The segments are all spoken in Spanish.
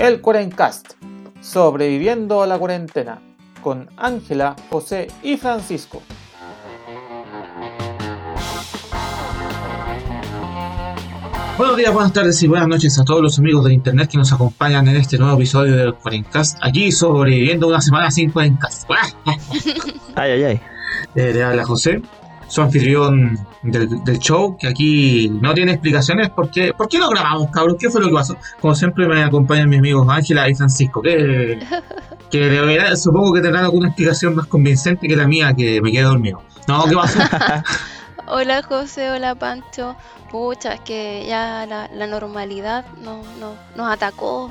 el Cuarencast, sobreviviendo a la cuarentena, con Ángela, José y Francisco. Buenos días, buenas tardes y buenas noches a todos los amigos de internet que nos acompañan en este nuevo episodio del Cuarencast. Aquí sobreviviendo una semana sin Cuarencast. ay, ay, ay. Eh, le habla José, su anfitrión del, show, que aquí no tiene explicaciones. ¿Por qué, ¿Por qué no grabamos, cabrón? ¿Qué fue lo que pasó? Como siempre me acompañan mis amigos Ángela y Francisco, que, que de verdad supongo que tendrán alguna explicación más convincente que la mía, que me quedé dormido. No, ¿qué pasó? hola José, hola Pancho. Pucha, es que ya la, normalidad no, no, nos atacó.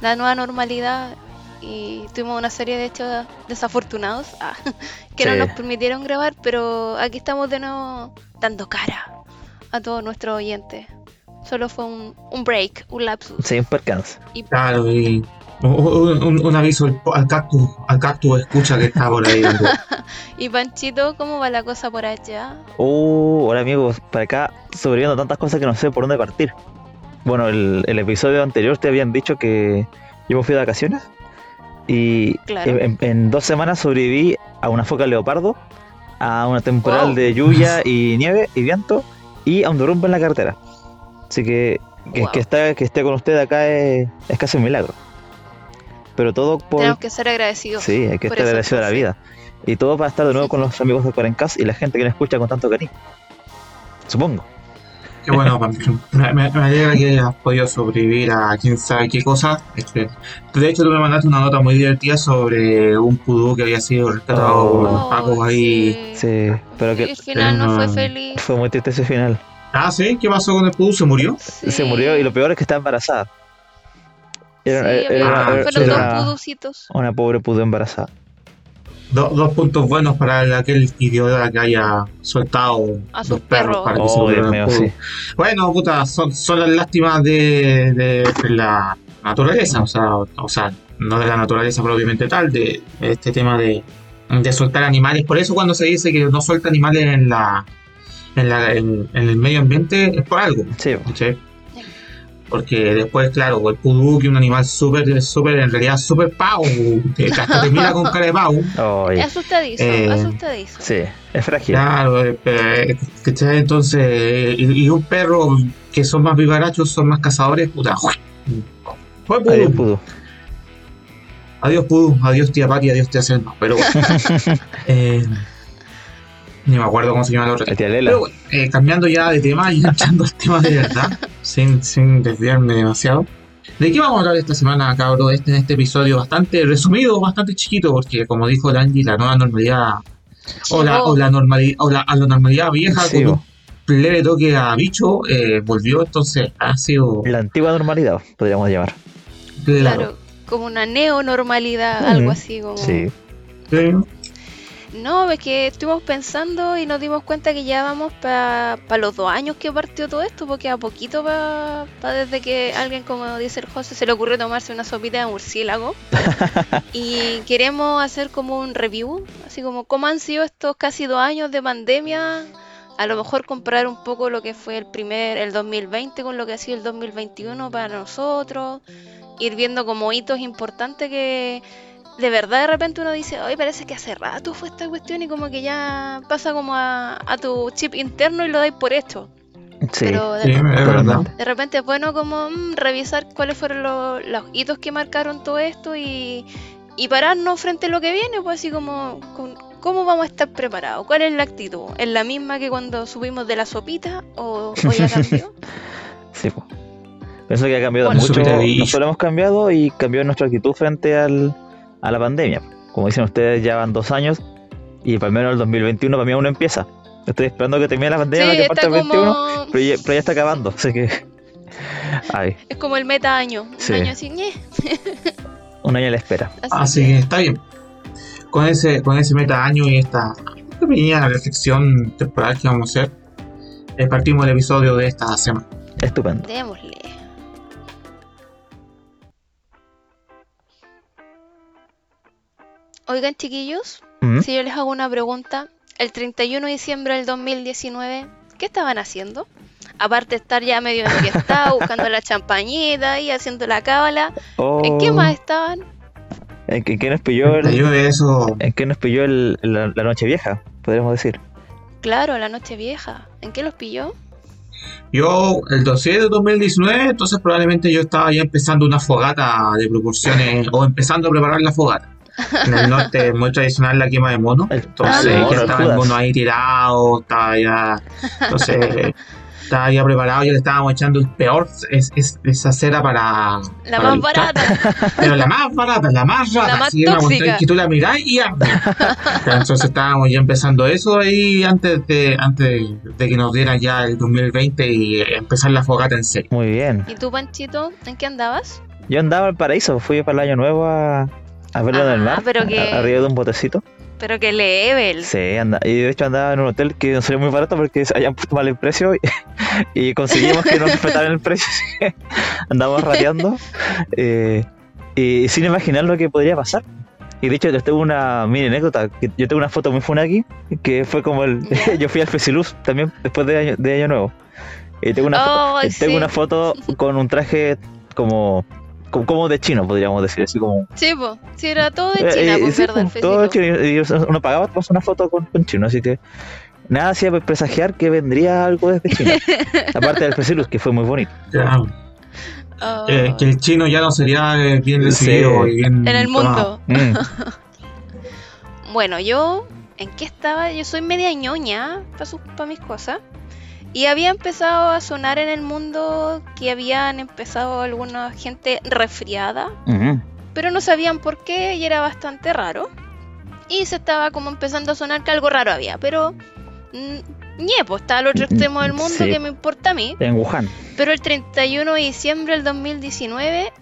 La nueva normalidad y tuvimos una serie de hechos desafortunados ah, que no nos permitieron grabar, pero aquí estamos de nuevo dando cara a todos nuestros oyentes. Solo fue un, un break, un lapsus. Sí, un percance. Claro, y un, aviso al cactus, al cactus escucha que está por ahí. y Panchito, ¿cómo va la cosa por allá? Uh, hola amigos, para acá sobreviviendo tantas cosas que no sé por dónde partir. Bueno, el, el episodio anterior te habían dicho que yo me fui de vacaciones y en, dos semanas sobreviví a una foca leopardo, a una temporal de lluvia y nieve y viento y a un derrumbe en la carretera. Así que que, que esté con usted acá es, es casi un milagro. Pero todo por... Tenemos que ser agradecidos. Sí, hay que estar agradecidos de la vida. Y todo para estar de nuevo con los amigos de Cuarencas y la gente que nos escucha con tanto cariño. Supongo. Qué bueno, me, me, alegra que hayas podido sobrevivir a quién sabe qué cosa. Este, de hecho, tú me mandaste una nota muy divertida sobre un pudú que había sido rescatado por los pacos ahí. Sí, pero que. el final no fue feliz. Fue muy triste ese final. Ah, sí, ¿qué pasó con el pudú? ¿Se murió? Se murió y lo peor es que está embarazada. Era, fueron dos puducitos. Una pobre pudú embarazada. Dos puntos buenos para aquel idiota que haya soltado a sus perros, para que oh, se Bueno, puta, son, son las lástimas de, de, la naturaleza, o sea, o sea, no de la naturaleza propiamente tal, de este tema de, de soltar animales. Por eso cuando se dice que no suelta animales en la en, la, en, el medio ambiente es por algo. Sí. Porque después, claro, el pudú, que es un animal súper, súper, en realidad súper pau, que hasta te mira con cara de pau. es asustadizo, eh, asustadizo. Sí, es frágil. Claro, eh, eh entonces, y, un perro que son más vivarachos, son más cazadores, puta. Fue pudú. Adiós, pudú. Adiós, pudú. Adiós, tía Pati, adiós, tía Selma. Pero bueno. eh, ni me acuerdo cómo se llama la otra. Pero bueno, eh, cambiando ya de tema y echando el tema de verdad, sin, sin desviarme demasiado. ¿De qué vamos a hablar esta semana, cabrón? Este, en este episodio bastante resumido, bastante chiquito, porque como dijo Landy, la nueva normalidad, o la, o la, normalidad, o la, a la normalidad vieja, con un leve toque a bicho, eh, volvió, entonces ha sido... La antigua normalidad, podríamos llamar. Claro, como una neonormalidad, algo así como... Sí. sí. No, es que estuvimos pensando y nos dimos cuenta que ya vamos para los dos años que partió todo esto, porque a poquito para desde que alguien, como dice el José, se le ocurrió tomarse una sopita de murciélago. y queremos hacer como un review, así como cómo han sido estos casi dos años de pandemia. A lo mejor comparar un poco lo que fue el primer, el 2020 con lo que ha sido el 2021 para nosotros. Ir viendo como hitos importantes que de verdad de repente uno dice, hoy parece que hace rato fue esta cuestión y como que ya pasa como a, tu chip interno y lo dais por hecho. Sí, Pero de, repente, de repente es bueno como mm, revisar cuáles fueron los, hitos que marcaron todo esto y, y, pararnos frente a lo que viene, pues así como cómo vamos a estar preparados, cuál es la actitud, ¿es la misma que cuando subimos de la sopita o, ya cambió? sí, pues. Pienso que ha cambiado mucho, nosotros hemos cambiado y cambió nuestra actitud frente al, a la pandemia. Como dicen ustedes, ya van dos años y para menos el 2021 para mí aún no empieza. Estoy esperando que termine la pandemia para que parte el 21, pero ya, está acabando, así que... Es como el meta año, un año así, Un año a la espera. Así, que está bien. Con ese, con ese meta año y esta pequeña reflexión temporal que vamos a hacer, eh, partimos el episodio de esta semana. Estupendo. Démosle. Oigan, chiquillos, ¿Mm? si yo les hago una pregunta, el 31 de diciembre del 2019, ¿qué estaban haciendo? Aparte de estar ya medio estaba buscando la champañita y haciendo la cábala. ¿En qué oh. más estaban? ¿En qué, nos pilló el, eso. ¿En qué nos pilló el, la, noche vieja? Podríamos decir. Claro, la noche vieja. ¿En qué los pilló? Yo, el 12 de 2019, entonces probablemente yo estaba ya empezando una fogata de proporciones o empezando a preparar la fogata. En el norte es muy tradicional la quema de mono. Entonces, ah, estaba el mono ahí tirado, estaba ya. Entonces, estaba ya preparado, ya le estábamos echando el peor, es, es, esa cera para. La más barata. Pero la más barata, la más rara. La más tóxica. Que tú la mirás y ya. Entonces estábamos ya empezando eso ahí antes de, antes de que nos dieran ya el 2020 y empezar la fogata en serio. Muy bien. ¿Y tú, Panchito, en qué andabas? Yo andaba al paraíso, fui para el año nuevo a, a verlo en el mar. Pero que... Arriba de un botecito. Pero que level. Sí, anda. Y de hecho andaba en un hotel que no sería muy barato porque se habían puesto mal el precio y, conseguimos que nos respetaran el precio. Andamos rateando eh, y sin imaginar lo que podría pasar. Y de hecho, yo tengo una mini anécdota. yo tengo una foto muy funa aquí que fue como el. yo fui al Fesiluz también después de año, de año Nuevo. Y tengo una, oh, tengo una foto con un traje como como de chino, podríamos decir, así como... Sí, pues, sí, era todo de eh, China, eh, pues, verdad, todo de chino, y uno pagaba pues, una foto con, chino, así que nada hacía presagiar que vendría algo desde China, aparte del Fesilus, que fue muy bonito. Oh. Eh, que el chino ya no sería bien recibido y bien... En el mundo. Mm. bueno, yo, ¿en qué estaba? Yo soy media ñoña para mis cosas. Y había empezado a sonar en el mundo que habían empezado alguna gente resfriada, pero no sabían por qué y era bastante raro. Y se estaba como empezando a sonar que algo raro había, pero ñepo, pues está al otro extremo del mundo que me importa a mí. En Wuhan. Pero el 31 de diciembre del 2019,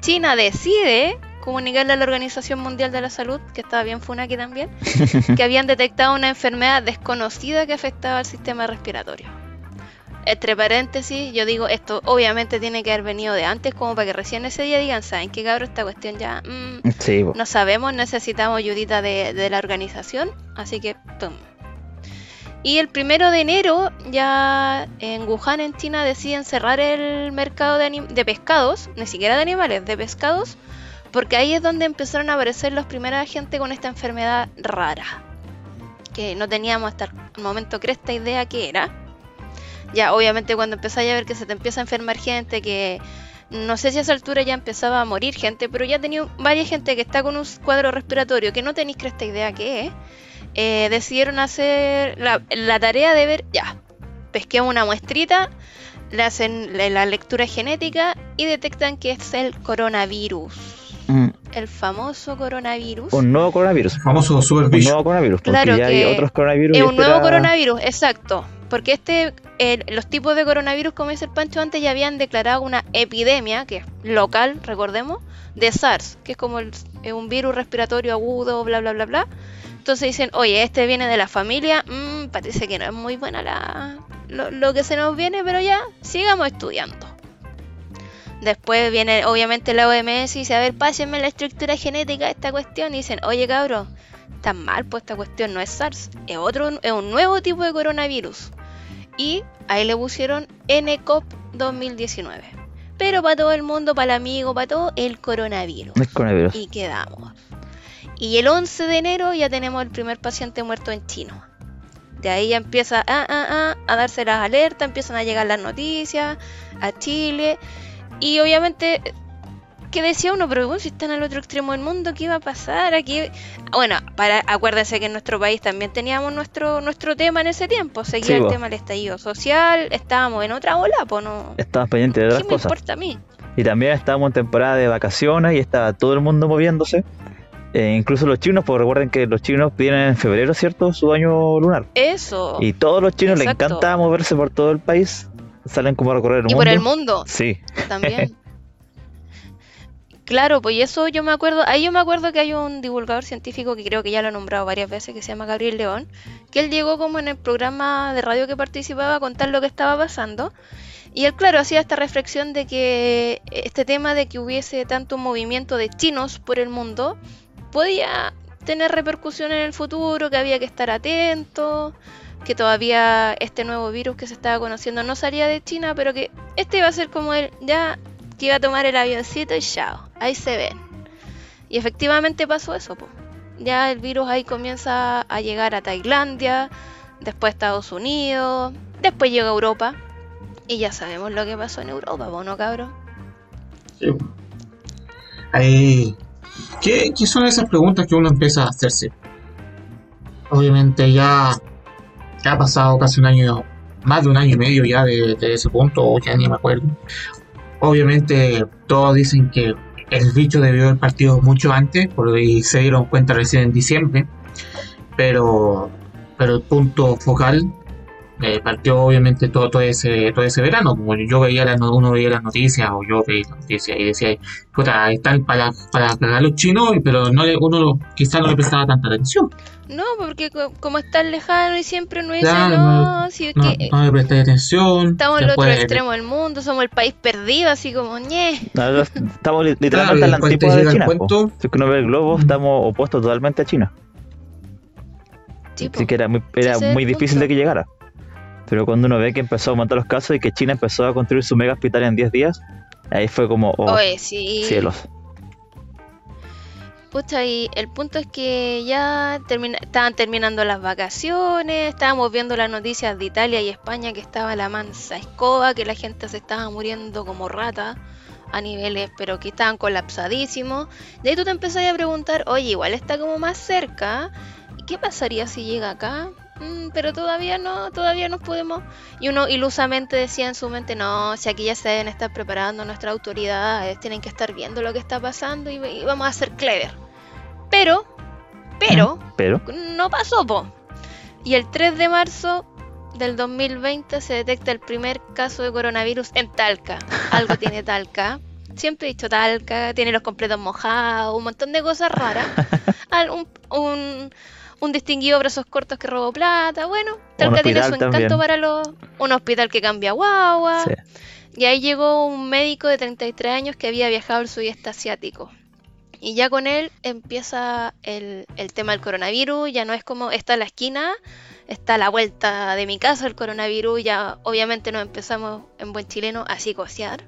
China decide comunicarle a la Organización Mundial de la Salud, que estaba bien funa aquí también, que habían detectado una enfermedad desconocida que afectaba al sistema respiratorio entre paréntesis, yo digo, esto obviamente tiene que haber venido de antes, como para que recién ese día digan, ¿saben qué cabrón? Esta cuestión ya mm, no sabemos, necesitamos ayudita de, la organización, así que pum. Y el primero de enero, ya en Wuhan, en China, deciden cerrar el mercado de, de pescados, ni siquiera de animales, de pescados, porque ahí es donde empezaron a aparecer los primeros gente con esta enfermedad rara, que no teníamos hasta el momento cresta idea qué era ya obviamente cuando empezáis a ver que se te empieza a enfermar gente, que no sé si a esa altura ya empezaba a morir gente, pero ya tenía varias gente que está con un cuadro respiratorio que no tenéis esta idea que es, eh, decidieron hacer la, tarea de ver, ya, pesquemos una muestrita, le hacen la, lectura genética y detectan que es el coronavirus. Mm. El famoso coronavirus. Un nuevo coronavirus. famoso super Un nuevo coronavirus. Porque claro ya hay otros coronavirus. Es un nuevo coronavirus, exacto. Porque este, los tipos de coronavirus, como dice el Pancho antes, ya habían declarado una epidemia, que es local, recordemos, de SARS, que es como un virus respiratorio agudo, bla, bla, bla, bla. Entonces dicen, oye, este viene de la familia, mmm, parece que no es muy buena la, lo, que se nos viene, pero ya, sigamos estudiando. Después viene obviamente la OMS y dice, a ver, pásenme la estructura genética de esta cuestión. Y dicen, oye cabrón, tan mal, pues esta cuestión no es SARS, es otro, es un nuevo tipo de coronavirus y ahí le pusieron NCOP 2019. Pero para todo el mundo, para el amigo, para todo, el coronavirus. El coronavirus. Y quedamos. Y el 11 de enero ya tenemos el primer paciente muerto en chino. De ahí ya empieza a, a darse las alertas, empiezan a llegar las noticias a Chile. Y obviamente que decía uno, pero si están al otro extremo del mundo, ¿qué iba a pasar? Aquí, bueno, para acuérdense que en nuestro país también teníamos nuestro nuestro tema en ese tiempo, seguía el tema del estallido social, estábamos en otra ola, pues no. Estábamos pendientes de otras ¿Qué cosas. me importa a mí? Y también estábamos en temporada de vacaciones y estaba todo el mundo moviéndose. Eh, incluso los chinos, porque recuerden que los chinos vienen en febrero, ¿cierto? Su año lunar. Eso. Y todos los chinos les encanta moverse por todo el país. Salen como a recorrer el mundo. Y por el mundo. Sí. También. Claro, pues eso yo me acuerdo, ahí yo me acuerdo que hay un divulgador científico que creo que ya lo he nombrado varias veces, que se llama Gabriel León, que él llegó como en el programa de radio que participaba a contar lo que estaba pasando. Y él, claro, hacía esta reflexión de que este tema de que hubiese tanto movimiento de chinos por el mundo podía tener repercusión en el futuro, que había que estar atento, que todavía este nuevo virus que se estaba conociendo no salía de China, pero que este iba a ser como el ya que iba a tomar el avioncito y chao, ahí se ven. Y efectivamente pasó eso, ya el virus ahí comienza a llegar a Tailandia, después Estados Unidos, después llega a Europa y ya sabemos lo que pasó en Europa, ¿no, cabrón? Sí. Ahí... ¿Qué, ¿Qué son esas preguntas que uno empieza a hacerse? Obviamente ya ha pasado casi un año, más de un año y medio ya de, ese punto, o ya ni me acuerdo. Obviamente todos dicen que el bicho debió haber partido mucho antes, porque se dieron cuenta recién en diciembre, pero, pero el punto focal eh, partió obviamente todo, todo, ese, todo ese verano, como yo veía la, uno veía las noticias o yo veía las noticias y decía, puta, están para, para cagar los chinos, pero no uno quizás no le prestaba tanta atención. No, porque como es tan lejano y siempre no dice no, si no, que no le presté atención. Estamos en el otro extremo del mundo, somos el país perdido, así como ñe. estamos literalmente en la antípoda de China. Si uno ve el globo, estamos opuestos totalmente a China. Así que era muy, era muy difícil de que llegara. Pero cuando uno ve que empezó a aumentar los casos y que China empezó a construir su mega hospital en 10 días, ahí fue como, oh, cielos. Pucha, y el punto es que ya estaban terminando las vacaciones, estábamos viendo las noticias de Italia y España que estaba la mansa escoba, que la gente se estaba muriendo como rata a niveles, pero que estaban colapsadísimos. De ahí tú te empezás a preguntar, oye, igual está como más cerca, ¿y qué pasaría si llega acá? Mm, pero todavía no, todavía no podemos. Y uno ilusamente decía en su mente, no, si aquí ya se deben estar preparando nuestras autoridades, tienen que estar viendo lo que está pasando y, vamos a ser clever. Pero, pero, pero, no pasó, po. Y el 3 de marzo del 2020 se detecta el primer caso de coronavirus en Talca. Algo tiene Talca. Siempre he dicho Talca, tiene los completos mojados, un montón de cosas raras. un un distinguido brazos cortos que robó plata, bueno, Talca tiene su encanto para los... Un hospital que cambia guagua. Y ahí llegó un médico de 33 años que había viajado al sudeste asiático. Y ya con él empieza el, tema del coronavirus, ya no es como está en la esquina, está a la vuelta de mi casa el coronavirus, ya obviamente nos empezamos en buen chileno a psicosear,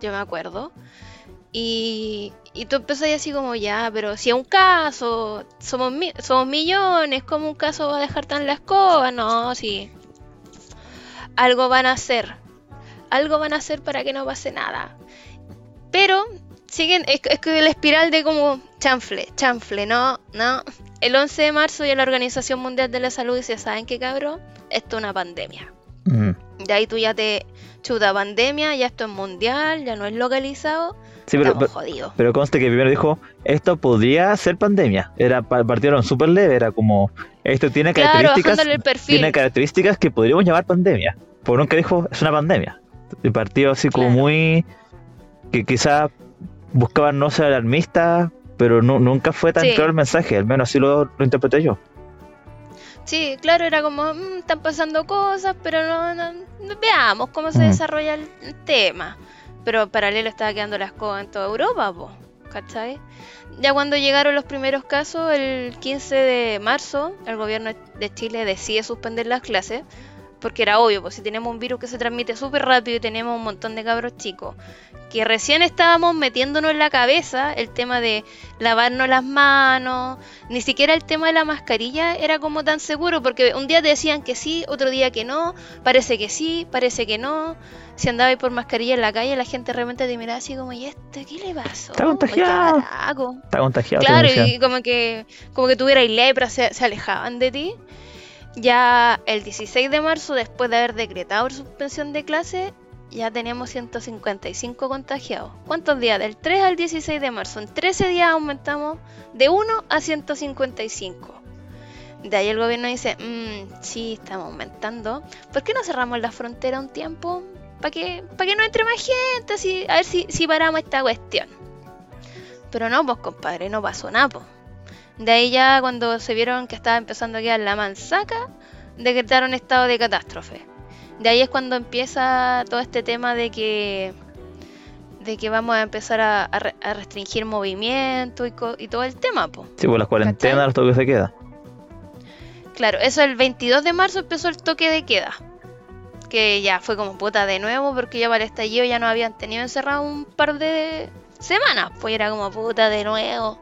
yo me acuerdo. Y, y tú empezás así como, ya, pero si es un caso, somos, somos millones, ¿cómo un caso va a dejar tan la escoba? No, sí. Algo van a hacer. Algo van a hacer para que no pase nada. Pero siguen, es, es que la espiral de como chanfle, chanfle, no, no. El 11 de marzo ya la Organización Mundial de la Salud dice, ¿saben qué cabrón? Esto es una pandemia. De ahí tú ya te chuta pandemia, ya esto es mundial, ya no es localizado Sí, pero, pero, conste que primero dijo, esto podría ser pandemia. Era partieron súper leve, era como, esto tiene características, tiene características que podríamos llamar pandemia. Por nunca dijo, es una pandemia. Y partió así como muy, que quizás buscaban no ser alarmistas, pero nunca fue tan claro el mensaje, al menos así lo, interpreté yo. Sí, claro, era como, mm, están pasando cosas, pero no, veamos cómo se desarrolla el tema. Pero paralelo estaba quedando la escoba en toda Europa, po, ¿cachai? Ya cuando llegaron los primeros casos, el 15 de marzo, el gobierno de Chile decide suspender las clases porque era obvio, pues si tenemos un virus que se transmite súper rápido y tenemos un montón de cabros chicos, que recién estábamos metiéndonos en la cabeza el tema de lavarnos las manos, ni siquiera el tema de la mascarilla era como tan seguro, porque un día te decían que sí, otro día que no, parece que sí, parece que no. Si andabas por mascarilla en la calle, la gente realmente te miraba así como, ¿y este qué le pasó? Está contagiado. Está contagiado. Claro, y como que, como que tuvieras lepra, se, se alejaban de ti. Ya el 16 de marzo, después de haber decretado suspensión de clase, ya teníamos 155 contagiados. ¿Cuántos días? Del 3 al 16 de marzo. En 13 días aumentamos de 1 a 155. De ahí el gobierno dice, mmm, sí, estamos aumentando. ¿Por qué no cerramos la frontera un tiempo? Para que, para que no entre más gente, así, a ver si, si paramos esta cuestión. Pero no, pues compadre, no pasó nada. Pues. De ahí ya cuando se vieron que estaba empezando a quedar la manzaca, decretaron estado de catástrofe. De ahí es cuando empieza todo este tema de que de que vamos a empezar a, restringir movimiento y, todo el tema, po. Sí, pues las cuarentenas, todo lo que se queda. Claro, eso el 22 de marzo empezó el toque de queda. Que ya fue como puta de nuevo porque ya para el estallido ya no habían tenido encerrado un par de semanas. Pues era como puta de nuevo.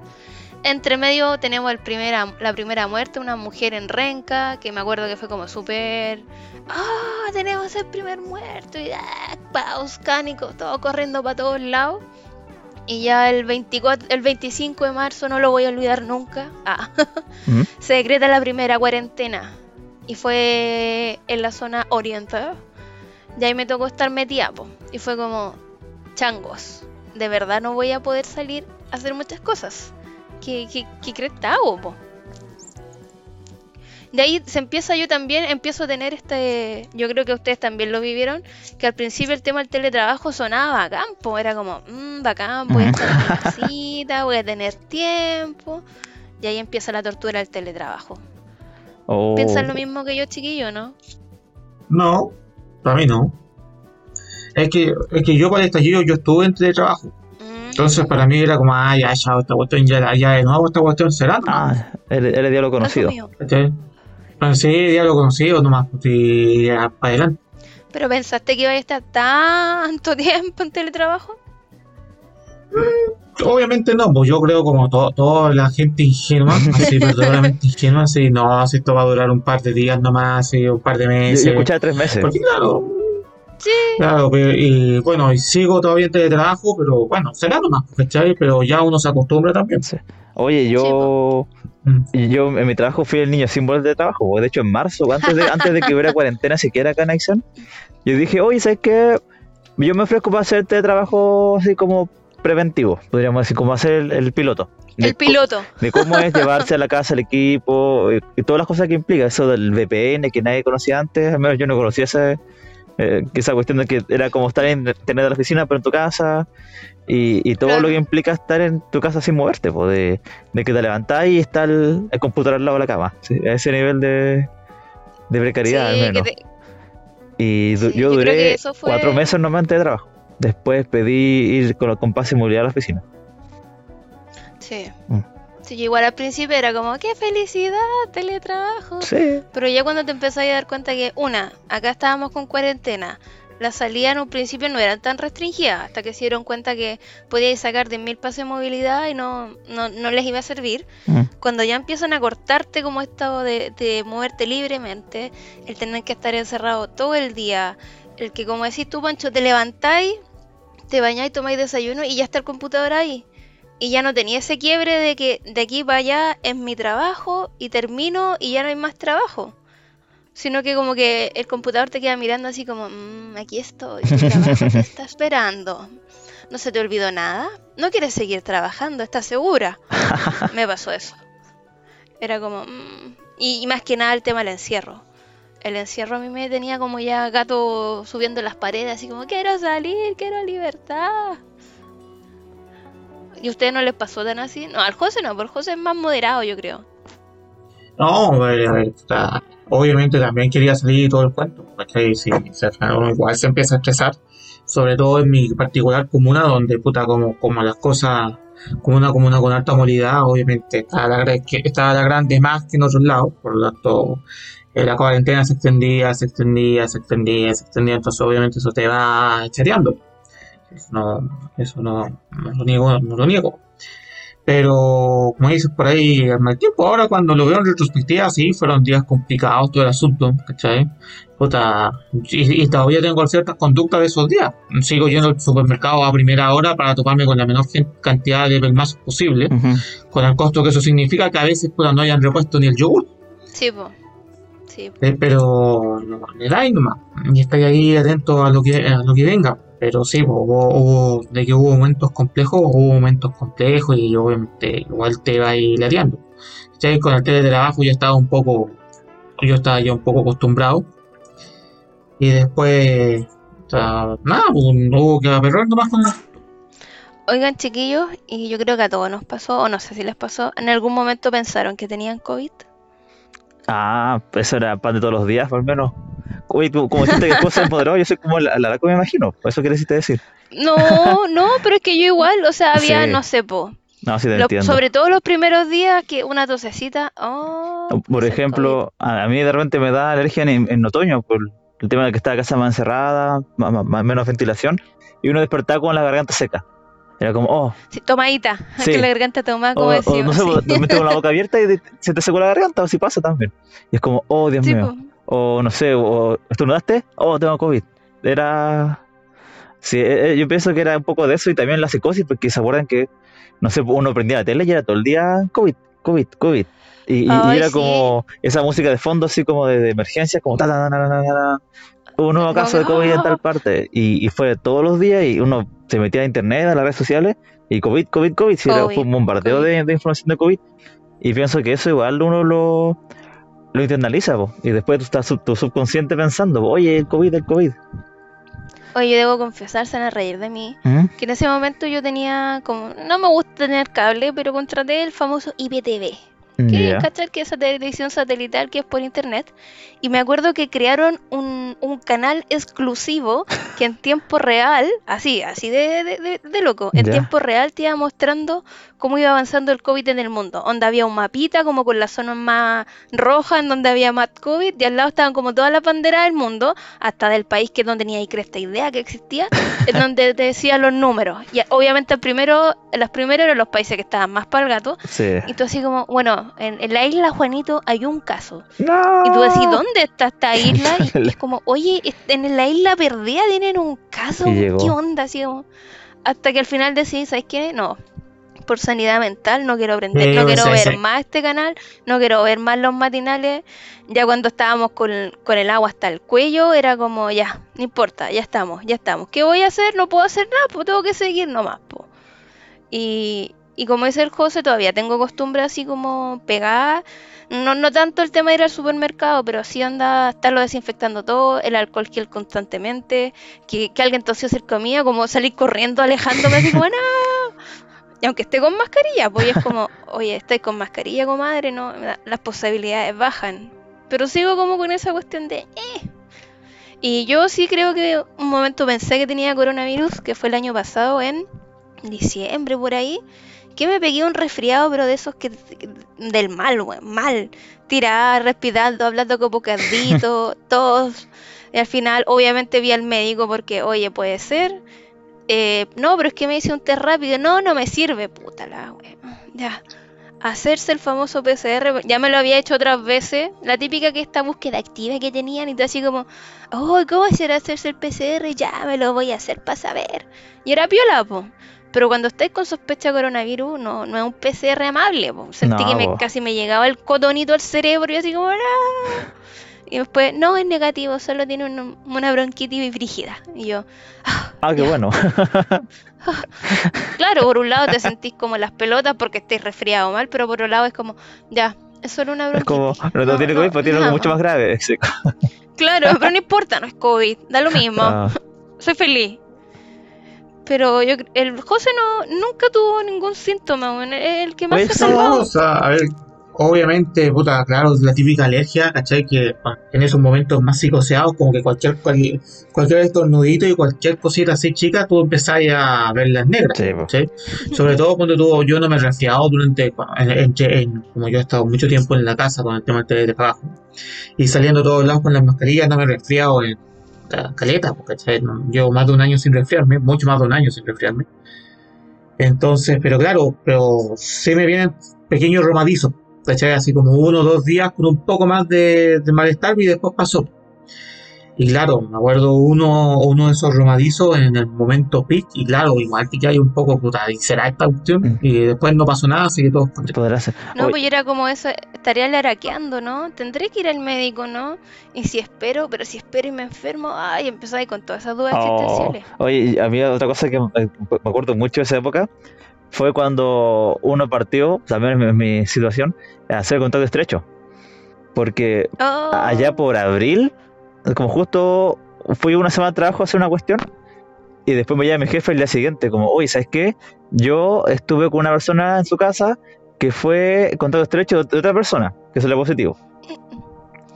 Entre medio tenemos el primera, la primera muerte, una mujer en Renca, que me acuerdo que fue como súper... ¡Ah! tenemos el primer muerto y ¡ah! paus cánicos, todo corriendo para todos lados. Y ya el 24, el 25 de marzo no lo voy a olvidar nunca. Ah, ¿Mm? se decreta la primera cuarentena. Y fue en la zona oriental. Y ahí me tocó estar metida, Y fue como, changos, de verdad no voy a poder salir a hacer muchas cosas. ¿Qué, qué, qué crees que hago, po? de ahí se empieza yo también, empiezo a tener este, yo creo que ustedes también lo vivieron, que al principio el tema del teletrabajo sonaba bacán, era como, mmm, bacán, voy a estar en cita, voy a tener tiempo, y ahí empieza la tortura del teletrabajo. Oh. ¿Piensan lo mismo que yo, chiquillo, no? No, para mí no. Es que, es que yo para el estallido yo estuve en teletrabajo. Entonces para mí era como, ah, ya, ya, esta cuestión ya, ya de nuevo, esta cuestión será. Ah, eres, diálogo conocido. Sí, ya lo conocido nomás, y para adelante. ¿Pero pensaste que iba a estar tanto tiempo en teletrabajo? Mm, obviamente no, pues yo creo como toda la gente ingenua, así verdaderamente ingenua, así no, así esto va a durar un par de días nomás, así un par de meses. Yo, escuché tres meses. Porque claro, sí. Claro, y bueno, y sigo todavía en teletrabajo, pero bueno, será nomás, ¿cachai? Pero ya uno se acostumbra también. Sí. Oye, yo... Y yo en mi trabajo fui el niño símbolo de trabajo. De hecho, en marzo, antes de, antes de que hubiera cuarentena siquiera acá en Aixon, yo dije, oye, ¿sabes qué? Yo me ofrezco para hacer trabajo así como preventivo, podríamos decir, como hacer el, piloto. El piloto. De cómo es llevarse a la casa el equipo y, todas las cosas que implica. Eso del VPN que nadie conocía antes, al menos yo no conocía esa, eh, esa cuestión de que era como estar en tener la oficina, pero en tu casa. Y, todo lo que implica estar en tu casa sin moverte, de, que te levantás y está el, computador al lado de la cama. A ese nivel de, de precariedad al menos. Y yo duré cuatro meses nomás de trabajo. Después pedí ir con, con paz y movilidad a la oficina. Sí. Mm. Sí, igual al principio era como, qué felicidad, teletrabajo. Sí. Pero ya cuando te empezás a dar cuenta que, una, acá estábamos con cuarentena, las salidas en un principio no eran tan restringidas, hasta que se dieron cuenta que podíais sacar de mil pases de movilidad y no, no, les iba a servir. Mm. Cuando ya empiezan a cortarte como estado de, de, moverte libremente, el tener que estar encerrado todo el día, el que como decís tú, Pancho, te levantáis, te bañáis, tomáis desayuno y ya está el computador ahí. Y ya no tenía ese quiebre de que de aquí para allá es mi trabajo y termino y ya no hay más trabajo sino que como que el computador te queda mirando así como, mmm, aquí estoy, trabajo te está esperando. ¿No se te olvidó nada? ¿No quieres seguir trabajando? ¿Estás segura? Me pasó eso. Era como... Mm", y, más que nada el tema del encierro. El encierro a mí me tenía como ya gato subiendo las paredes, así como, quiero salir, quiero libertad. ¿Y a ustedes no les pasó tan así? No, al José no, el José es más moderado, yo creo. No, ver, a ver, obviamente también quería salir todo el cuento, porque si igual se empieza a estresar, sobre todo en mi particular comuna, donde puta, como, como las cosas, como una comuna con alta movilidad, obviamente está la, está la grande más que en otros lados, por lo tanto, eh, la cuarentena se extendía, se extendía, se extendía, se extendía, entonces obviamente eso te va chateando. Eso no, eso no, no lo niego, no lo niego. Pero, como dices por ahí, al mal tiempo, ahora cuando lo veo en retrospectiva, sí, fueron días complicados todo el asunto, ¿cachai? Puta, y, todavía tengo ciertas conductas de esos días. Sigo yendo al supermercado a primera hora para toparme con la menor cantidad de pelmazos posible, con el costo que eso significa que a veces puta, no hayan repuesto ni el yogur. Sí, pues. Sí. Eh, pero no, le da nomás. Y estoy ahí atento a lo que, a lo que venga. Pero sí, hubo, de que hubo momentos complejos, hubo momentos complejos y obviamente igual te va a ir lateando. Con el teletrabajo ya estaba un poco, yo estaba ya un poco acostumbrado. Y después, nada, pues, no hubo que aperrar nomás con Oigan, chiquillos, y yo creo que a todos nos pasó, o no sé si les pasó, ¿en algún momento pensaron que tenían COVID? Ah, pues eso era pan de todos los días, por lo menos. Oye, como dijiste que después se empoderó, yo soy como la, la, me imagino. ¿Eso quieres decir? No, no, pero es que yo igual, o sea, había, no sé, po. No, sí te entiendo. Sobre todo los primeros días, que una tosecita. Oh, Por ejemplo, a mí de repente me da alergia en, otoño por el tema de que está la casa más encerrada, más, menos ventilación, y uno despertaba con la garganta seca. Era como, oh. Sí, tomadita. Sí. Que la garganta tomada, como decimos. O no sé, sí. con la boca abierta y se te secó la garganta, o si pasa también. Y es como, oh, Dios mío. O no sé, o estornudaste, oh, tengo COVID. Era. Sí, eh, eh, yo pienso que era un poco de eso y también la psicosis, porque se acuerdan que, no sé, uno prendía la tele y era todo el día COVID, COVID, COVID. Y, era como esa música de fondo, así como de, emergencia, como ta, ta, ta, ta, un nuevo caso de COVID en tal parte. Y, fue todos los días y uno se metía a internet, a las redes sociales y COVID, COVID, COVID. Si era un bombardeo de, información de COVID. Y pienso que eso igual uno lo, lo internaliza. Y después tú estás tu subconsciente pensando, oye, el COVID, el COVID. Oye, yo debo confesar, se van a reír de mí, ¿Mm? que en ese momento yo tenía como, no me gusta tener cable, pero contraté el famoso IPTV que ¿cachai? Que esa televisión satelital que es por internet. Y me acuerdo que crearon un, un canal exclusivo que en tiempo real, así, así de, de, loco, en tiempo real te iba mostrando cómo iba avanzando el COVID en el mundo. Donde había un mapita como con las zonas más rojas en donde había más COVID y al lado estaban como todas las banderas del mundo, hasta del país que no tenía ni cresta idea que existía, en donde te decía los números. Y obviamente el primero, los primeros eran los países que estaban más para el gato. Y tú así como, bueno, en, la isla Juanito hay un caso. Y tú decís, ¿dónde está esta isla? Y es como, oye, en la isla perdida tienen un caso. ¿Qué onda? Así hasta que al final decís, ¿sabes qué? No, por sanidad mental, no quiero aprender, no quiero ver más este canal, no quiero ver más los matinales. Ya cuando estábamos con, el agua hasta el cuello, era como, ya, no importa, ya estamos, ya estamos. ¿Qué voy a hacer? No puedo hacer nada, pues tengo que seguir nomás. Po. Y, y como dice el José, todavía tengo costumbre así como pegada. No, no tanto el tema de ir al supermercado, pero sí anda estarlo desinfectando todo, el alcohol gel constantemente, que, que alguien tosió cerca mío, como salir corriendo, alejándome así como, no. Y aunque esté con mascarilla, pues es como, oye, estoy con mascarilla, comadre, no, las posibilidades bajan. Pero sigo como con esa cuestión de, eh. Y yo sí creo que un momento pensé que tenía coronavirus, que fue el año pasado en diciembre por ahí que me pegué un resfriado, pero de esos que del mal, weón, mal. Tirar, respirando, hablando como cardito, todos. Y al final, obviamente, vi al médico porque, oye, puede ser. Eh, no, pero es que me hice un test rápido. No, no me sirve, puta la weón. Ya. Hacerse el famoso PCR, ya me lo había hecho otras veces. La típica que esta búsqueda activa que tenían, y tú así como, oh, ¿cómo será hacerse el PCR? Ya me lo voy a hacer para saber. Y era piola, po. Pero cuando estáis con sospecha de coronavirus, no, no es un PCR amable. Sentí que me, casi me llegaba el cotonito al cerebro y así como... Y después, no, es negativo, solo tiene una bronquitis frígida. Y yo... Ah, qué bueno. claro, por un lado te sentís como las pelotas porque estés resfriado mal, pero por otro lado es como, ya, es solo una bronquitis. Es como, no, no tiene COVID, pero tiene algo mucho más grave. claro, pero no importa, no es COVID, da lo mismo. Ah. Soy feliz. Pero yo, el José no, nunca tuvo ningún síntoma, el que más se salvó. a ver, obviamente, puta, claro, la típica alergia, ¿cachai? Que en esos momentos más psicoseados, como que cualquier, cualquier, cualquier estornudito y cualquier cosita así chica, tú empezás a ver las negras, sí, Sobre todo cuando tú, yo no me he resfriado durante, como yo he estado mucho tiempo en la casa con el tema del trabajo, y saliendo todos lados con las mascarillas, no me he resfriado en caleta, porque llevo más de un año sin resfriarme, mucho más de un año sin resfriarme. Entonces, pero claro, pero se me vienen pequeños romadizos, Así como uno o dos días con un poco más de malestar y después pasó. Y claro, me acuerdo uno, uno de esos romadizos en el momento peak, y claro, igual que hay un poco, puta, y será esta cuestión, mm. y después no pasó nada, así que todo podrá ser. No, pues era como eso, estaría laraqueando, ¿no? Tendré que ir al médico, ¿no? Y si espero, pero si espero y me enfermo, ay, ahí con todas esas dudas oh. existenciales. Oye, a mí otra cosa que me acuerdo mucho de esa época fue cuando uno partió, también en mi situación, a hacer contacto estrecho. Porque oh. allá por abril como justo fui una semana de trabajo a hacer una cuestión y después me llama mi jefe el día siguiente, como, oye, ¿sabes qué? Yo estuve con una persona en su casa que fue contacto estrecho de otra persona, que salió positivo.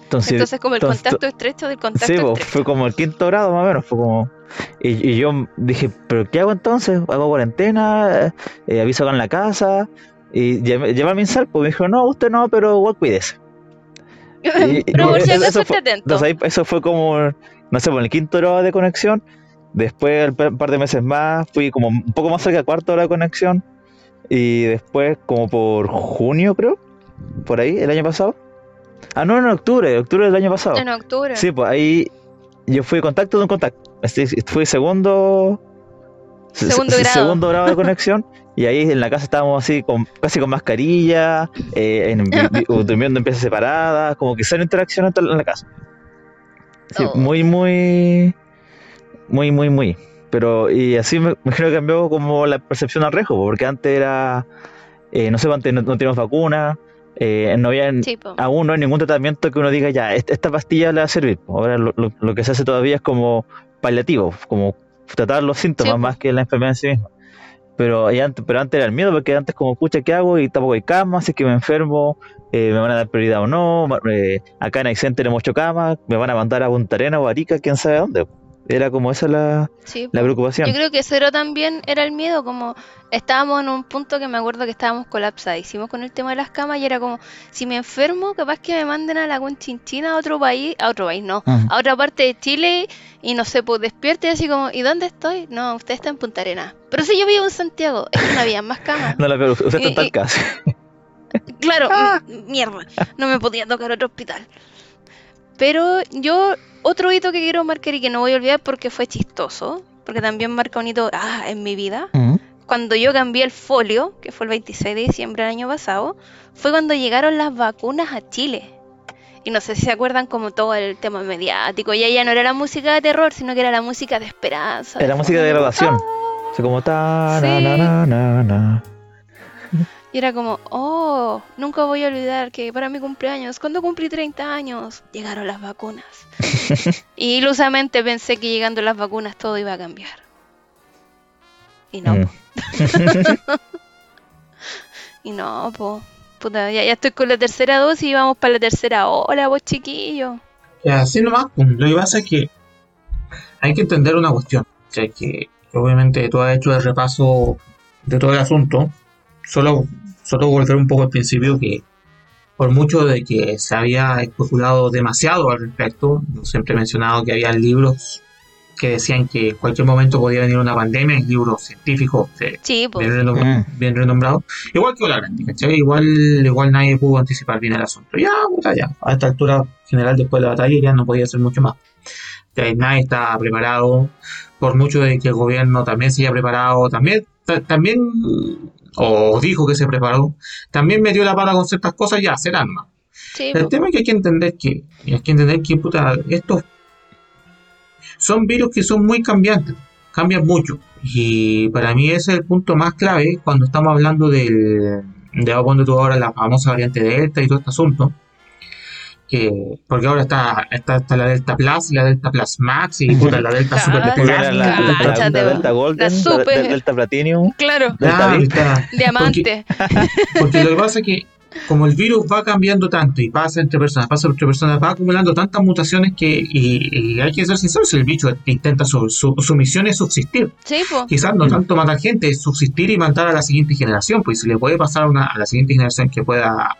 Entonces, entonces como el contacto estrecho del contacto Sí, pues, fue como el quinto grado más o menos, fue como... Y, yo dije, ¿pero qué hago entonces? ¿Hago cuarentena? Eh, ¿Aviso acá en la casa? Y llamé, a mi pues me dijo, no, usted no, pero igual cuídese. Pero por si acaso esté atento. eso fue como, no sé, por el quinto hora de conexión. Después, un par de meses más, fui como un poco más cerca de cuarto hora de conexión. Y después, como por junio, creo, por ahí, el año pasado. Ah, no, en octubre, octubre del año pasado. En octubre. Sí, pues ahí yo fui contacto de un contacto. Fui segundo. Segundo grado. Segundo grado de conexión. Y ahí en la casa estábamos así, con, casi con mascarilla, eh, en, durmiendo en piezas separadas, como que cero interacción en la casa. Sí, oh. muy, muy, muy, muy, muy. Pero, y así me, imagino que cambió como la percepción al rejo, porque antes era, eh, no sé, antes no, no teníamos vacuna, eh, no había aún no hay ningún tratamiento que uno diga ya, esta, pastilla le va a servir. Ahora lo, lo, que se hace todavía es como paliativo, como tratar los síntomas más que la enfermedad en sí misma. Pero, antes, pero antes era el miedo, porque antes como, pucha, ¿qué hago? Y tampoco hay cama, si es que me enfermo, eh, me van a dar prioridad o no, eh, acá en Aysén tenemos ocho camas, me van a mandar a Punta Arena o Arica, quién sabe dónde. Era como esa la, la preocupación. Yo creo que cero también era el miedo, como estábamos en un punto que me acuerdo que estábamos colapsadísimos con el tema de las camas y era como, si me enfermo, capaz que me manden a la Conchinchina a otro país, a otro país, no, a otra parte de Chile y no sé, pues despierte así como, ¿y dónde estoy? No, usted está en Punta Arena. Pero si yo vivo en Santiago, es que no había más camas. no, pero usted está en casa. Claro, ah. mierda, no me podía tocar otro hospital. Pero yo, otro hito que quiero marcar y que no voy a olvidar porque fue chistoso, porque también marca un hito ah, en mi vida. Cuando yo cambié el folio, que fue el 26 de diciembre del año pasado, fue cuando llegaron las vacunas a Chile. Y no sé si se acuerdan como todo el tema mediático. Y ya no era la música de terror, sino que era la música de esperanza. Era música de graduación. O como ta, na, na, na, y era como, oh, nunca voy a olvidar que para mi cumpleaños, cuando cumplí 30 años, llegaron las vacunas. y ilusamente pensé que llegando las vacunas todo iba a cambiar. Y no. Mm. y no, po. Puta, ya, estoy con la tercera dosis y vamos para la tercera Hola, vos chiquillo. Así nomás, lo que pasa es que hay que entender una cuestión. O sea, que obviamente tú has hecho el repaso de todo el asunto. Solo solo volver un poco al principio que por mucho de que se había especulado demasiado al respecto, siempre he mencionado que había libros que decían que en cualquier momento podía venir una pandemia, libros científicos eh, pues. bien, renombrados, igual que la grande, Igual, igual nadie pudo anticipar bien el asunto. Ya, ya, a esta altura general después de la batalla ya no podía hacer mucho más. nadie está preparado, por mucho de que el gobierno también se haya preparado, también, también o dijo que se preparó, también metió la pala con ciertas cosas, ya serán más. el tema es que hay que entender que, hay que entender que puta, estos son virus que son muy cambiantes, cambian mucho. Y para mí ese es el punto más clave cuando estamos hablando del, de cuando tú ahora la famosa variante Delta y todo este asunto que porque ahora está, está, está, la Delta Plus y la Delta Plus Max y puta, la Delta Super la, la, la, Delta Golden, la, Delta Platinum. Claro, diamante. Porque, lo que pasa es que como el virus va cambiando tanto y pasa entre personas, pasa entre personas, va acumulando tantas mutaciones que y, hay que ser sinceros, el bicho intenta su, su, misión es subsistir. Sí, Quizás no tanto matar gente, es subsistir y matar a la siguiente generación, pues si le puede pasar a, una, a la siguiente generación que pueda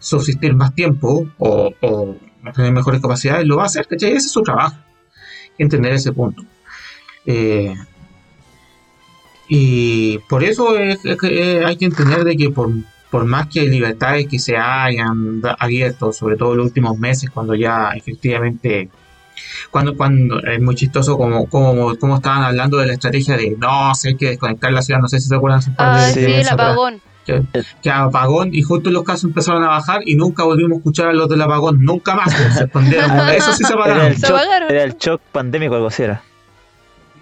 subsistir más tiempo o, tener mejores capacidades, lo va a hacer, ¿cachai? Ese es su trabajo. Entender ese punto. Eh, y por eso hay que entender de que por, por más que libertades que se hayan abierto, sobre todo en los últimos meses, cuando ya efectivamente cuando, cuando es muy chistoso como, como, como estaban hablando de la estrategia de no, sé hay que desconectar la ciudad, no sé si se acuerdan. Ah, sí, el apagón que, apagón y justo los casos empezaron a bajar y nunca volvimos a escuchar a los del apagón, nunca más, pues, se escondieron, eso sí se apagaron. Era el, shock, pandémico, algo así era.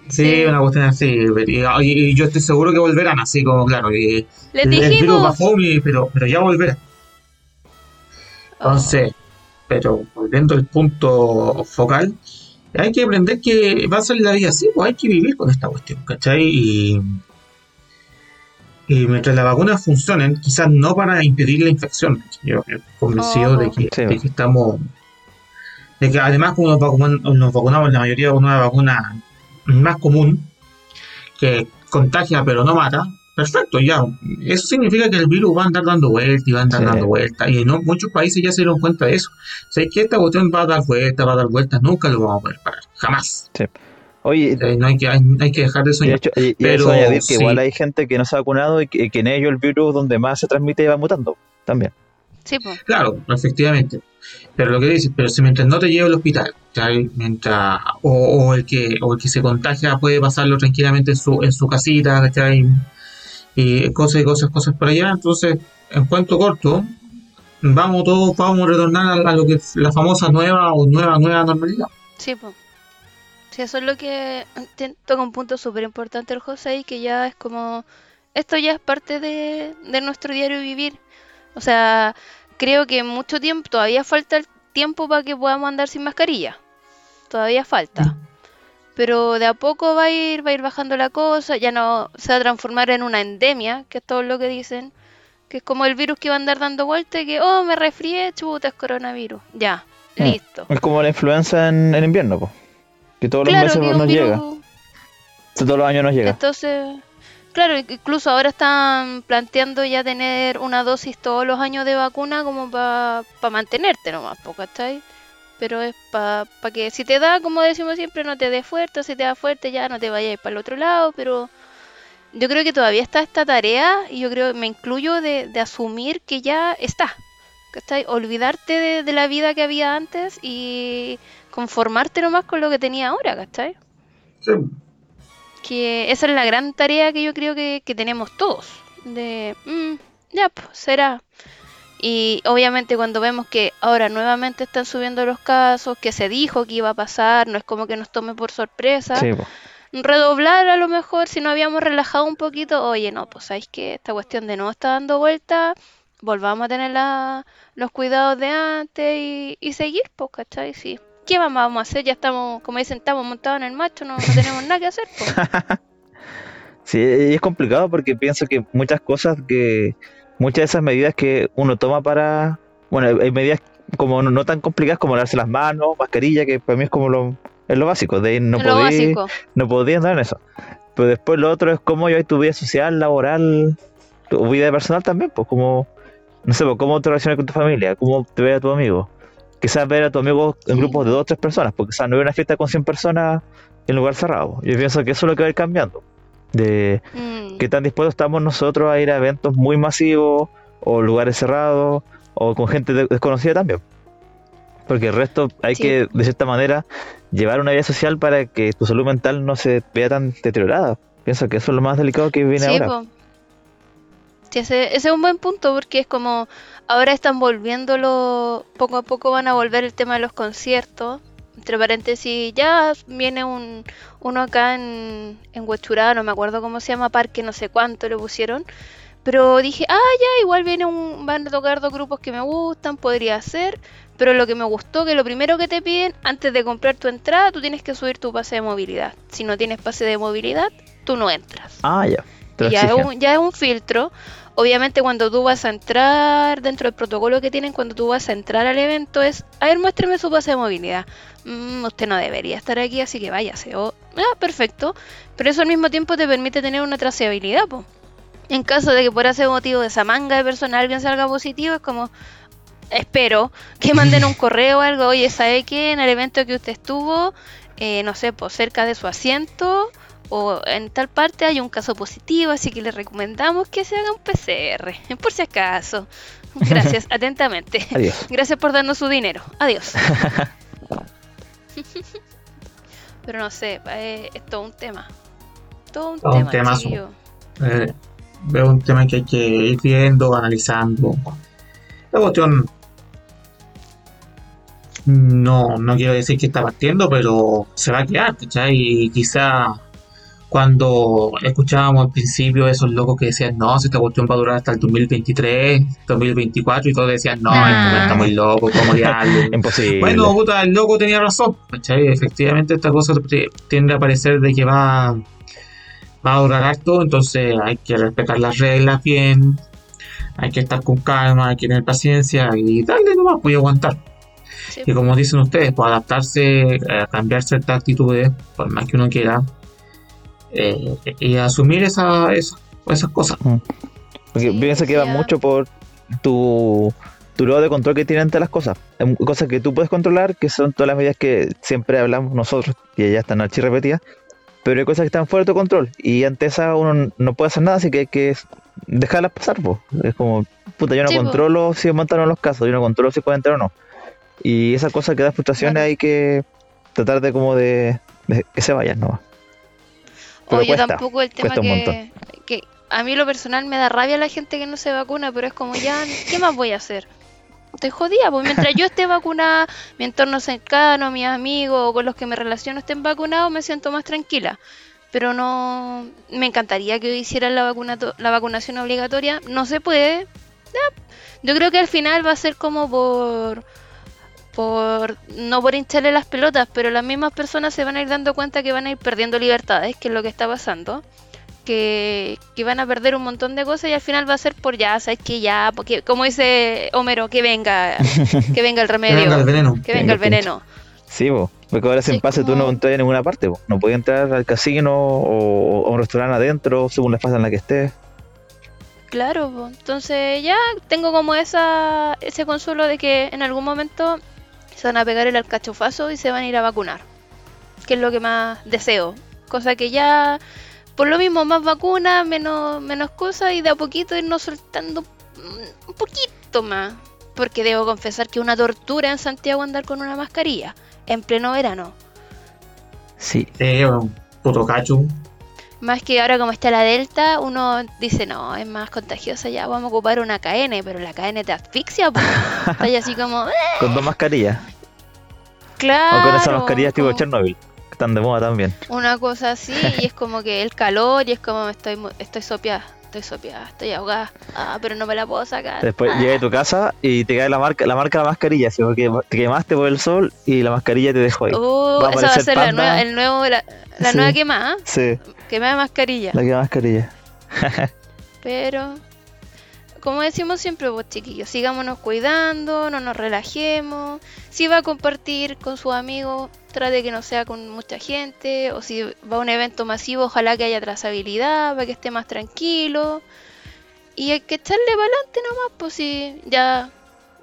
Sí, una cuestión así, y, yo estoy seguro que volverán así como, claro, y, el, virus bajó, pero, pero ya volverá. Entonces, pero volviendo al punto focal, hay que aprender que va a ser la vida así, pues hay que vivir con esta cuestión, ¿cachai? Y y mientras las vacunas funcionen, quizás no para impedir la infección. Yo estoy convencido de, que, estamos. De que además, como nos vacunamos, la mayoría de una vacuna más común, que contagia pero no mata, perfecto, ya. Eso significa que el virus va a andar dando vueltas y va a andar dando vueltas. Y en muchos países ya se dieron cuenta de eso. O sea, que esta cuestión va a dar vueltas, va a dar vueltas, nunca lo vamos a poder parar. Jamás. Sí. Oye, no hay que, hay, que dejar de soñar. pero añadir que igual hay gente que no se ha vacunado y que, en ello el virus donde más se transmite va mutando también. Sí, pues. Claro, efectivamente. Pero lo que dices, pero si mientras no te lleva al hospital, mientras o, el que o el que se contagia puede pasarlo tranquilamente en su en su casita, ¿cachai? y cosas y cosas, cosas por allá. Entonces, en cuanto corto, vamos todos, vamos a retornar a, lo que es la famosa nueva o nueva, nueva normalidad. Sí, pues. Sí, eso es lo que toca un punto súper importante el José y que ya es como, esto ya es parte de, de nuestro diario vivir. O sea, creo que mucho tiempo, todavía falta el tiempo para que podamos andar sin mascarilla. Todavía falta. Mm pero de a poco va a ir, va a ir bajando la cosa, ya no se va a transformar en una endemia, que es todo lo que dicen, que es como el virus que va a andar dando vueltas, que, oh, me resfrié, chuta, es coronavirus, ya, mm. listo. Es como la influenza en, invierno, pues que todos los meses nos llega. Todos los años nos llega. Entonces, claro, incluso ahora están planteando ya tener una dosis todos los años de vacuna como para mantenerte nomás, ¿cachai? pero es para pa que si te da, como decimos siempre, no te dé fuerte, si te da fuerte ya no te vayas para el otro lado, pero yo creo que todavía está esta tarea y yo creo, me incluyo de, asumir que ya está, ¿cachai? Olvidarte de, la vida que había antes y conformarte nomás con lo que tenía ahora, ¿cachai? Sí. Que esa es la gran tarea que yo creo que, tenemos todos, de, mm, ya, pues será y obviamente cuando vemos que ahora nuevamente están subiendo los casos, que se dijo que iba a pasar, no es como que nos tome por sorpresa. redoblar a lo mejor si no habíamos relajado un poquito, oye, no, pues sabéis que esta cuestión de no está dando vuelta, volvamos a tener los cuidados de antes y, seguir, pues, ¿cachai? Sí. ¿Qué vamos a hacer? Ya estamos, como dicen, estamos montados en el macho, no, tenemos nada que hacer, pues. sí, es complicado porque pienso que muchas cosas que muchas de esas medidas que uno toma para, bueno, hay medidas como no, tan complicadas como lavarse las manos, mascarilla, que para mí es como lo, es lo básico, de no podía, no podía andar en eso. Pero después lo otro es cómo hay tu vida social, laboral, tu vida personal también, pues como, no sé, pues, cómo te relacionas con tu familia, cómo te ve a tu amigo. Quizás ver a tu amigo en grupos de dos o tres personas, porque quizás no hay una fiesta con 100 personas en lugar cerrado. Yo pienso que eso es lo que va a ir cambiando de mm. qué tan dispuestos estamos nosotros a ir a eventos muy masivos o lugares cerrados o con gente desconocida también. Porque el resto hay que, de cierta manera, llevar una vida social para que tu salud mental no se vea tan deteriorada. Pienso que eso es lo más delicado que viene ahora. Ese, es un buen punto porque es como ahora están volviéndolo, poco a poco van a volver el tema de los conciertos, entre paréntesis, ya viene un, uno acá en, en no me acuerdo cómo se llama, parque no sé cuánto le pusieron. Pero dije, ah, ya, igual viene un, van a tocar dos grupos que me gustan, podría ser. Pero lo que me gustó, que lo primero que te piden, antes de comprar tu entrada, tú tienes que subir tu pase de movilidad. Si no tienes pase de movilidad, tú no entras. Ah, ya. Ya es, un, ya es un filtro. Obviamente cuando tú vas a entrar, dentro del protocolo que tienen, cuando tú vas a entrar al evento es, a ver, muéstreme su pase de movilidad. Mm, usted no debería estar aquí, así que váyase. ah, perfecto. Pero eso al mismo tiempo te permite tener una trazabilidad, po. En caso de que por ese motivo de esa manga de personal alguien salga positivo, es como, espero que manden un correo o algo, oye, ¿sabe qué? En el evento que usted estuvo, eh, no sé, pues cerca de su asiento o en tal parte hay un caso positivo, así que le recomendamos que se haga un PCR, por si acaso. Gracias, atentamente. Adiós. Gracias por darnos su dinero. Adiós. Pero no sé, eh, es, todo un tema. Todo un tema. eh, veo un tema que hay que ir viendo, analizando. La cuestión no, no quiero decir que está partiendo, pero se va a quedar, ¿cachai? Y quizá cuando escuchábamos al principio esos locos que decían, no, si esta cuestión va a durar hasta el 2023, 2024, y todos decían, no, ah. está muy loco, ¿cómo diablo? Imposible. Bueno, puta, el loco tenía razón, Efectivamente, esta cosa tiende a parecer de que va, va a durar harto, entonces hay que respetar las reglas bien, hay que estar con calma, hay que tener paciencia y darle nomás, voy a aguantar. Y como dicen ustedes, pues adaptarse, a cambiar ciertas actitudes, por más que uno quiera, eh, y asumir esa, esa, esas cosas. Porque piensa que va mucho por tu, tu lado de control que tiene ante las cosas. Cosas que tú puedes controlar, que son todas las medidas que siempre hablamos nosotros, y ya están archi repetidas. Pero hay cosas que están fuera de tu control. Y ante esa uno no puede hacer nada, así que hay que dejarlas pasar. Es como, puta, yo no controlo si montaron los casos, yo no controlo si pueden entrar o no. Y esa cosa que da frustraciones hay que tratar de como de, que se vayan, ¿no? O yo tampoco el tema que, que, a mí lo personal me da rabia la gente que no se vacuna, pero es como ya, ¿qué más voy a hacer? Estoy jodida, pues mientras yo esté vacunada, mi entorno cercano, mis amigos o con los que me relaciono estén vacunados, me siento más tranquila. Pero no, me encantaría que hicieran la, vacuna, la vacunación obligatoria, no se puede. Yo creo que al final va a ser como por por no por hincharle las pelotas, pero las mismas personas se van a ir dando cuenta que van a ir perdiendo libertades, que es lo que está pasando, que, van a perder un montón de cosas y al final va a ser por ya, sabes que ya, porque como dice Homero, que venga, que venga el remedio, que venga el veneno, que venga el veneno. Sí, porque ahora sin pase tú no entras en ninguna parte, no puedes entrar al casino o, a un restaurante adentro según la fase en la que estés. Claro, entonces ya tengo como esa ese consuelo de que en algún momento se van a pegar el alcachofazo y se van a ir a vacunar. Que es lo que más deseo. Cosa que ya, por lo mismo, más vacunas, menos, menos cosas y de a poquito irnos soltando un poquito más. Porque debo confesar que una tortura en Santiago andar con una mascarilla en pleno verano. Sí. Eh, un puto cacho. Más que ahora como está la Delta, uno dice, no, es más contagiosa, ya vamos a ocupar una KN, pero la KN te asfixia, pues. Está así como... Con dos mascarillas. Claro. O con esas mascarillas tipo Chernobyl, que están de moda también. Una cosa así, y es como que el calor, y es como estoy, estoy sopiada estoy sopiada, estoy ahogada, ah, pero no me la puedo sacar. Después ah. llegas a tu casa y te cae la marca, la marca de la mascarilla, ¿sí? porque te quemaste por el sol y la mascarilla te dejó ahí. Uh, esa va a ser la nueva, el nuevo, la, nueva quemada. Sí. Quemada de mascarilla. La quemada mascarilla. pero como decimos siempre, vos chiquillos, sigámonos cuidando, no nos relajemos. Si va a compartir con sus amigos, trate que no sea con mucha gente. O si va a un evento masivo, ojalá que haya trazabilidad para que esté más tranquilo. Y hay que echarle para adelante nomás, pues si ya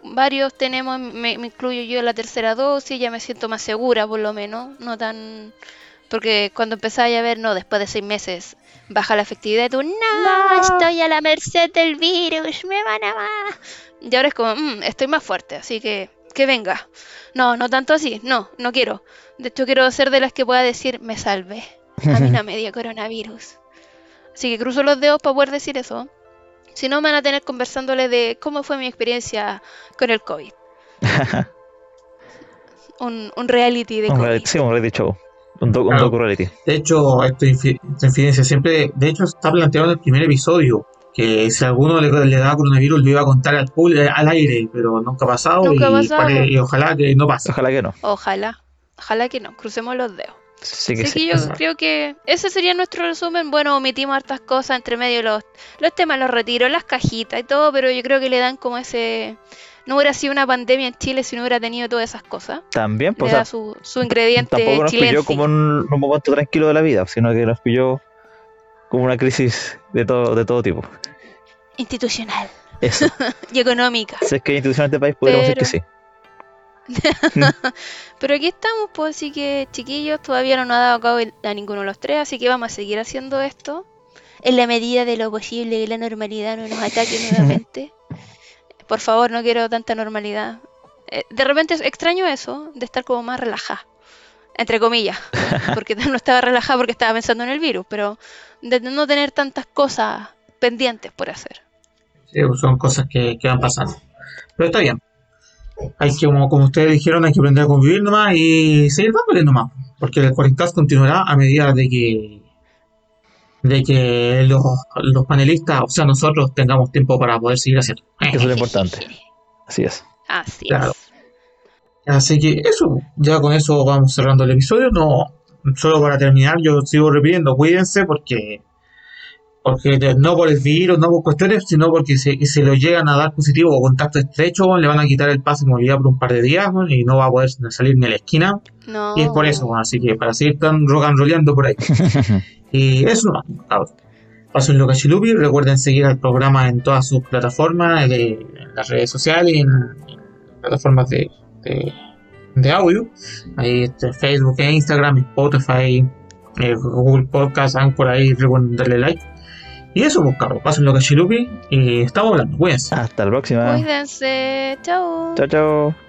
varios tenemos, me, incluyo yo en la tercera dosis, ya me siento más segura por lo menos, no tan... Porque cuando empezáis a ver, no, después de seis meses baja la efectividad, tú, no, estoy a la merced del virus, me van a... Y ahora es como, mm, estoy más fuerte, así que que venga. No, no tanto así, no, no quiero. De hecho, quiero ser de las que pueda decir, me salve. A mí no me dio coronavirus. Así que cruzo los dedos para poder decir eso. Si no, me van a tener conversándole de cómo fue mi experiencia con el COVID. un, un reality de COVID. sí, un reality show. Un, docu reality. De hecho, esta infidencia siempre, de hecho, está planteado en el primer episodio que si alguno le, le daba coronavirus lo iba a contar al público al aire, pero nunca ha pasado, y, ojalá que no pase. Ojalá que no. Ojalá, ojalá que no, crucemos los dedos. Sí que, sí. yo creo que ese sería nuestro resumen. Bueno, omitimos hartas cosas entre medio los, los temas, los retiros, las cajitas y todo, pero yo creo que le dan como ese no hubiera sido una pandemia en Chile si no hubiera tenido todas esas cosas. También, pues. Le da su, su ingrediente Tampoco nos pilló como un, un, momento tranquilo de la vida, sino que nos pilló como una crisis de todo, de todo tipo. Institucional. Eso. y económica. Si es que institucional de este país, podríamos decir que sí. Pero aquí estamos, pues así que chiquillos, todavía no nos ha dado cabo a ninguno de los tres, así que vamos a seguir haciendo esto en la medida de lo posible que la normalidad no nos ataque nuevamente. Por favor, no quiero tanta normalidad. Eh, de repente extraño eso, de estar como más relajada. Entre comillas. Porque no estaba relajada porque estaba pensando en el virus, pero de no tener tantas cosas pendientes por hacer. Sí, son cosas que, van pasando. Pero está bien. Hay que, como, como ustedes dijeron, hay que aprender a convivir nomás y seguir dándole nomás. Porque el Cuarencast continuará a medida de que de que los, los, panelistas, o sea, nosotros tengamos tiempo para poder seguir haciendo. Eso es lo importante. Así es. Así es. Así que eso, ya con eso vamos cerrando el episodio. No, solo para terminar, yo sigo repitiendo, cuídense porque porque no por el virus, no por cuestiones, sino porque si se lo llegan a dar positivo o contacto estrecho, le van a quitar el pase de movilidad por un par de días y no va a poder salir ni a la esquina. Y es por eso, así que para seguir tan and por ahí. y eso no, Pásenlo Cachilupi. Recuerden seguir al programa en todas sus plataformas, en las redes sociales, en, plataformas de, de, audio. Ahí este, Facebook, e Instagram, Spotify, eh, Google Podcast, por ahí. Recuerden darle like. Y eso, pues, Carlos, pásenlo Cachilupi. Y estamos hablando. Cuídense. Hasta la próxima. Cuídense. Chao. Chao, chao.